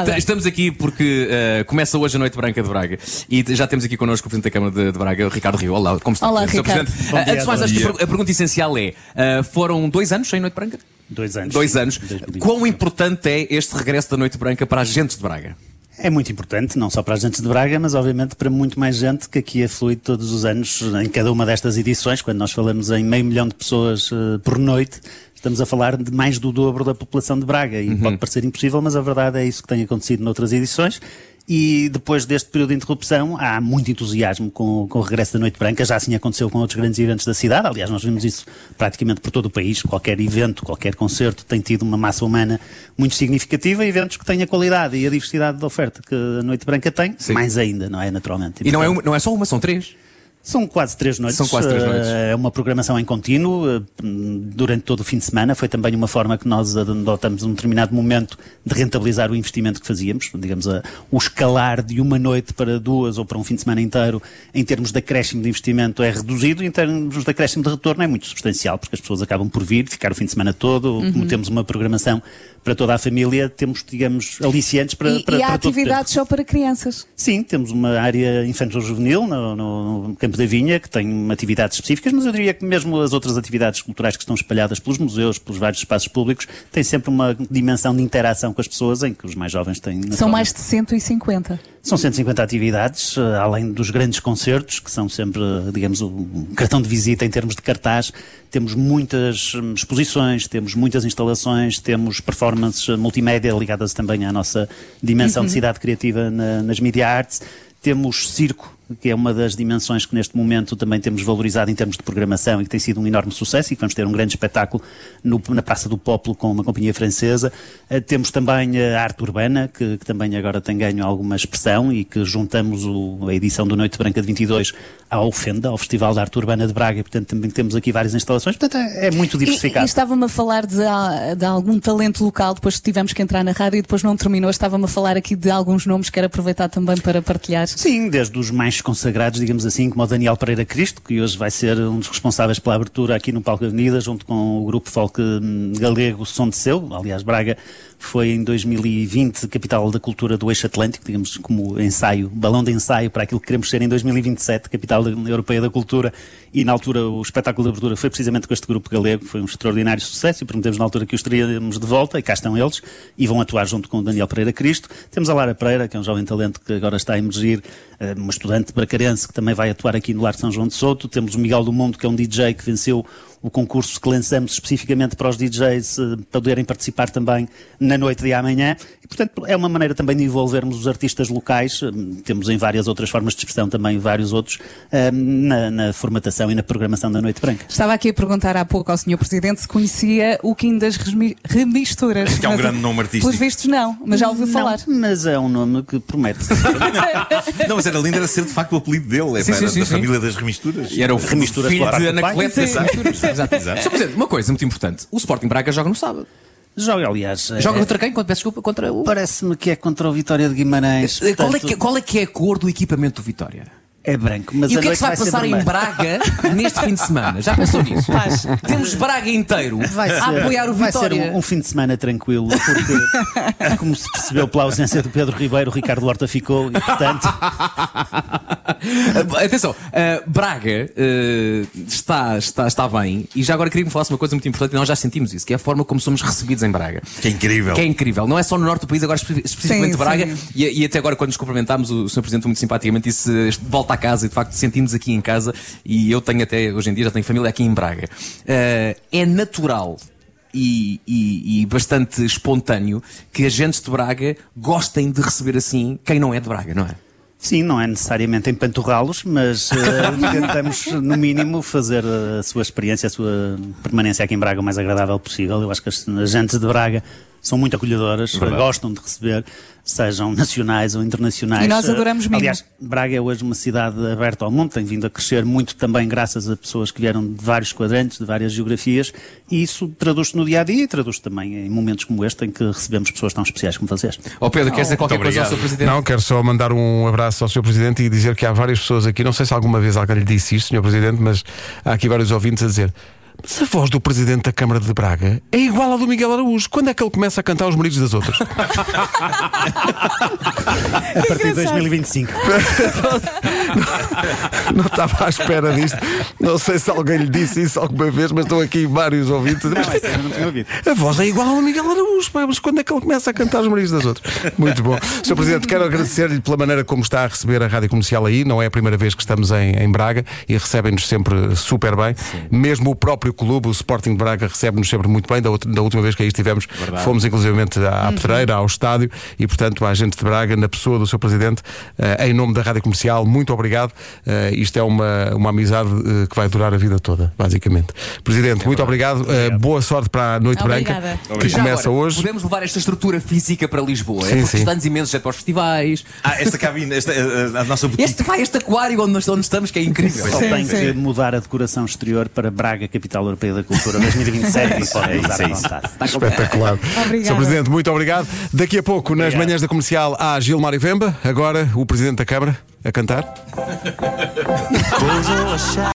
Roda. Estamos aqui porque uh, começa hoje a Noite Branca de Braga e já temos aqui connosco o Presidente da Câmara de, de Braga, Ricardo Rio. Olá, como está? Olá, Sr. Ricardo. Presidente? Bom Uh, dia, antes de mais, acho que a per- a pergunta essencial é: uh, foram dois anos sem Noite Branca? Dois anos. Dois anos. 2020. Quão importante é este regresso da Noite Branca para as gentes de Braga? É muito importante, não só para a gente de Braga, mas obviamente para muito mais gente que aqui aflui todos os anos em cada uma destas edições. Quando nós falamos em meio milhão de pessoas eh, por noite, estamos a falar de mais do dobro da população de Braga. E pode parecer impossível, mas a verdade é isso que tem acontecido noutras edições. E depois deste período de interrupção, há muito entusiasmo com, com o regresso da Noite Branca. Já assim aconteceu com outros grandes eventos da cidade. Aliás, nós vimos isso praticamente por todo o país. Qualquer evento, qualquer concerto tem tido uma massa humana muito significativa e eventos que têm a qualidade e a diversidade de oferta que a Noite Branca tem, mais ainda, não é? Naturalmente. E não é, uma- não é só uma, são três. São quase três noites. São quase três eh, noites. É uma programação em contínuo eh, durante todo o fim de semana. Foi também uma forma que nós adotamos num determinado momento de rentabilizar o investimento que fazíamos. Digamos, a- o escalar de uma noite para duas ou para um fim de semana inteiro, em termos de acréscimo de investimento, é reduzido. Em termos de acréscimo de retorno, é muito substancial, porque as pessoas acabam por vir, ficar o fim de semana todo. Uhum. Como temos uma programação para toda a família, temos, digamos, aliciantes para, E, para, e há para todo o tempo. atividades só para crianças. Sim, temos uma área infantil-juvenil no, no- no Campo da Vinha, que tem atividades específicas, mas eu diria que mesmo as outras atividades culturais que estão espalhadas pelos museus, pelos vários espaços públicos, têm sempre uma dimensão de interação com as pessoas, em que os mais jovens têm... São mais de 150. são 150 atividades, eh, além dos grandes concertos, que são sempre, eh, digamos, um cartão de visita em termos de cartaz. Temos muitas hum, exposições, temos muitas instalações, temos performances eh, multimédia ligadas também à nossa dimensão de cidade criativa na- nas media arts. Temos circo, que é uma das dimensões que neste momento também temos valorizado em termos de programação e que tem sido um enorme sucesso e que vamos ter um grande espetáculo no- na Praça do Popolo com uma companhia francesa. Eh, temos também a arte urbana, que, que também agora tem ganho alguma expressão e que juntamos o- a edição do Noite Branca de 22 ao FENDA, ao Festival de Arte Urbana de Braga, e portanto também temos aqui várias instalações, portanto é, é muito E, diversificado. e estava-me a falar de, ah, de algum talento local, depois tivemos que entrar na rádio e depois não terminou. Estava-me a falar aqui de alguns nomes que quero aproveitar também para partilhar. Sim, desde os mais consagrados, digamos assim, como o Daniel Pereira Cristo, que hoje vai ser um dos responsáveis pela abertura aqui no Palco Avenida, junto com o grupo folk hum, galego Som de Seu. Aliás, Braga foi em 2020 capital da cultura do eixo Atlântico, digamos, como ensaio, balão de ensaio para aquilo que queremos ser em 2027, capital europeia da cultura. E na altura o espetáculo de abertura foi precisamente com este grupo galego, foi um extraordinário sucesso e prometemos na altura que os teríamos de volta, e cá estão eles, e vão atuar junto com o Daniel Pereira Cristo. Temos a Lara Pereira, que é um jovem talento que agora está a emergir, eh, uma estudante bracarense que também vai atuar aqui no Lar São João de Souto. Temos o Miguel do Mundo, que é um DJ que venceu o concurso que lançamos especificamente para os DJs eh, poderem participar também na noite de amanhã. E, portanto, é uma maneira também de envolvermos os artistas locais. Eh, Temos em várias outras formas de expressão também vários outros eh, na, na formatação e na programação da Noite Branca. Estava aqui a perguntar há pouco ao Sr. Presidente se conhecia o Kim das Remisturas. Que é um Mas, grande nome artístico. Pelos vistos, não, mas já ouviu falar. Não, mas é um nome que promete. Não, mas era lindo era ser de facto o apelido dele. É Sim, sim, da sim. família das remisturas. E era o Remisturas filho pela de parte Exato. Exato. Sr. Presidente, uma coisa muito importante: o Sporting Braga joga no sábado. Joga, aliás. eh, Joga contra quem? Contra, peço desculpa, contra o. Parece-me que é contra o Vitória de Guimarães. Eh, Qual é, portanto, que, qual é que é a cor do equipamento do Vitória? É branco, mas E o que é que se vai ser passar em. Braga neste fim de semana? Já pensou nisso? Temos Braga inteiro Vai ser, a apoiar o vai Vitória. ser um, um fim de semana tranquilo, porque, como se percebeu pela ausência do Pedro Ribeiro, o Ricardo Horta ficou e, portanto, Atenção, uh, Braga uh, está, está, está bem e já agora queria-me falar uma coisa muito importante e nós já sentimos isso, que é a forma como somos recebidos em Braga. Que é incrível. Que é incrível. Não é só no norte do país, agora espe- especificamente Sim, Braga. sim. E, e até agora, quando nos cumprimentámos, o Sr. Presidente muito simpaticamente disse "Este- volta a casa e de facto sentimos aqui em casa. E eu tenho até, hoje em dia, já tenho família aqui em Braga. Uh, é natural. E, e- e bastante espontâneo que agentes de Braga gostem de receber assim quem não é de Braga, não é? Sim, não é necessariamente empanturrá-los, mas eh, tentamos, no mínimo, fazer a sua experiência, a sua permanência aqui em Braga o mais agradável possível. Eu acho que as agentes de Braga são muito acolhedoras, Verdade. gostam de receber, sejam nacionais ou internacionais. E nós adoramos Eh, mesmo. Aliás, Braga é hoje uma cidade aberta ao mundo, tem vindo a crescer muito também graças a pessoas que vieram de vários quadrantes, de várias geografias, e isso traduz-se no dia a dia e traduz-se também em momentos como este em que recebemos pessoas tão especiais como vocês. Ó Pedro, quer dizer qualquer coisa ao Sr. Presidente? Não, quero só mandar um abraço ao Sr. Presidente e dizer que há várias pessoas aqui, não sei se alguma vez alguém lhe disse isto, Sr. Presidente, mas há aqui vários ouvintes a dizer. Mas a voz do presidente da Câmara de Braga é igual à do Miguel Araújo. Quando é que ele começa a cantar os maridos das outras? A partir de 2025. Não estava à espera disto. Não sei se alguém lhe disse isso alguma vez, mas estão aqui vários ouvintes. Não, eu não tinha ouvido. A voz é igual ao Miguel Araújo, mas quando é que ele começa a cantar os maridos das outras? Muito bom. Sr. Presidente, quero agradecer-lhe pela maneira como está a receber a rádio comercial aí. Não é a primeira vez que estamos em, em Braga e recebem-nos sempre super bem. Mesmo o próprio clube, o Sporting de Braga, recebe-nos sempre muito bem. Da, outra- da última vez que aí estivemos, fomos inclusivamente à Pedreira, ao estádio e, portanto, à gente de Braga, na pessoa do Sr. Presidente, eh, em nome da rádio comercial, muito obrigado. Eh, isto é uma, uma amizade eh, que vai durar a vida toda, basicamente. Presidente, muito obrigado. Eh, boa sorte para a Noite Obrigada. Branca, que Já começa agora, hoje. Podemos levar esta estrutura física para Lisboa. Sim, é porque sim. estamos imensos gente para os festivais. Ah, esta cabine, esta, a, a nossa boutique. Este, vai, este aquário onde, nós, onde estamos, que é incrível. Só Sim, tem sim. que mudar a decoração exterior para Braga, Capital Europeia da Cultura 2027 e pode é usar isso, à é vontade. Espetacular. Obrigada. Sr. Presidente, muito obrigado. Daqui a pouco, nas manhãs da comercial, há Gilmar e Vemba. Agora, o Presidente da Câmara a cantar.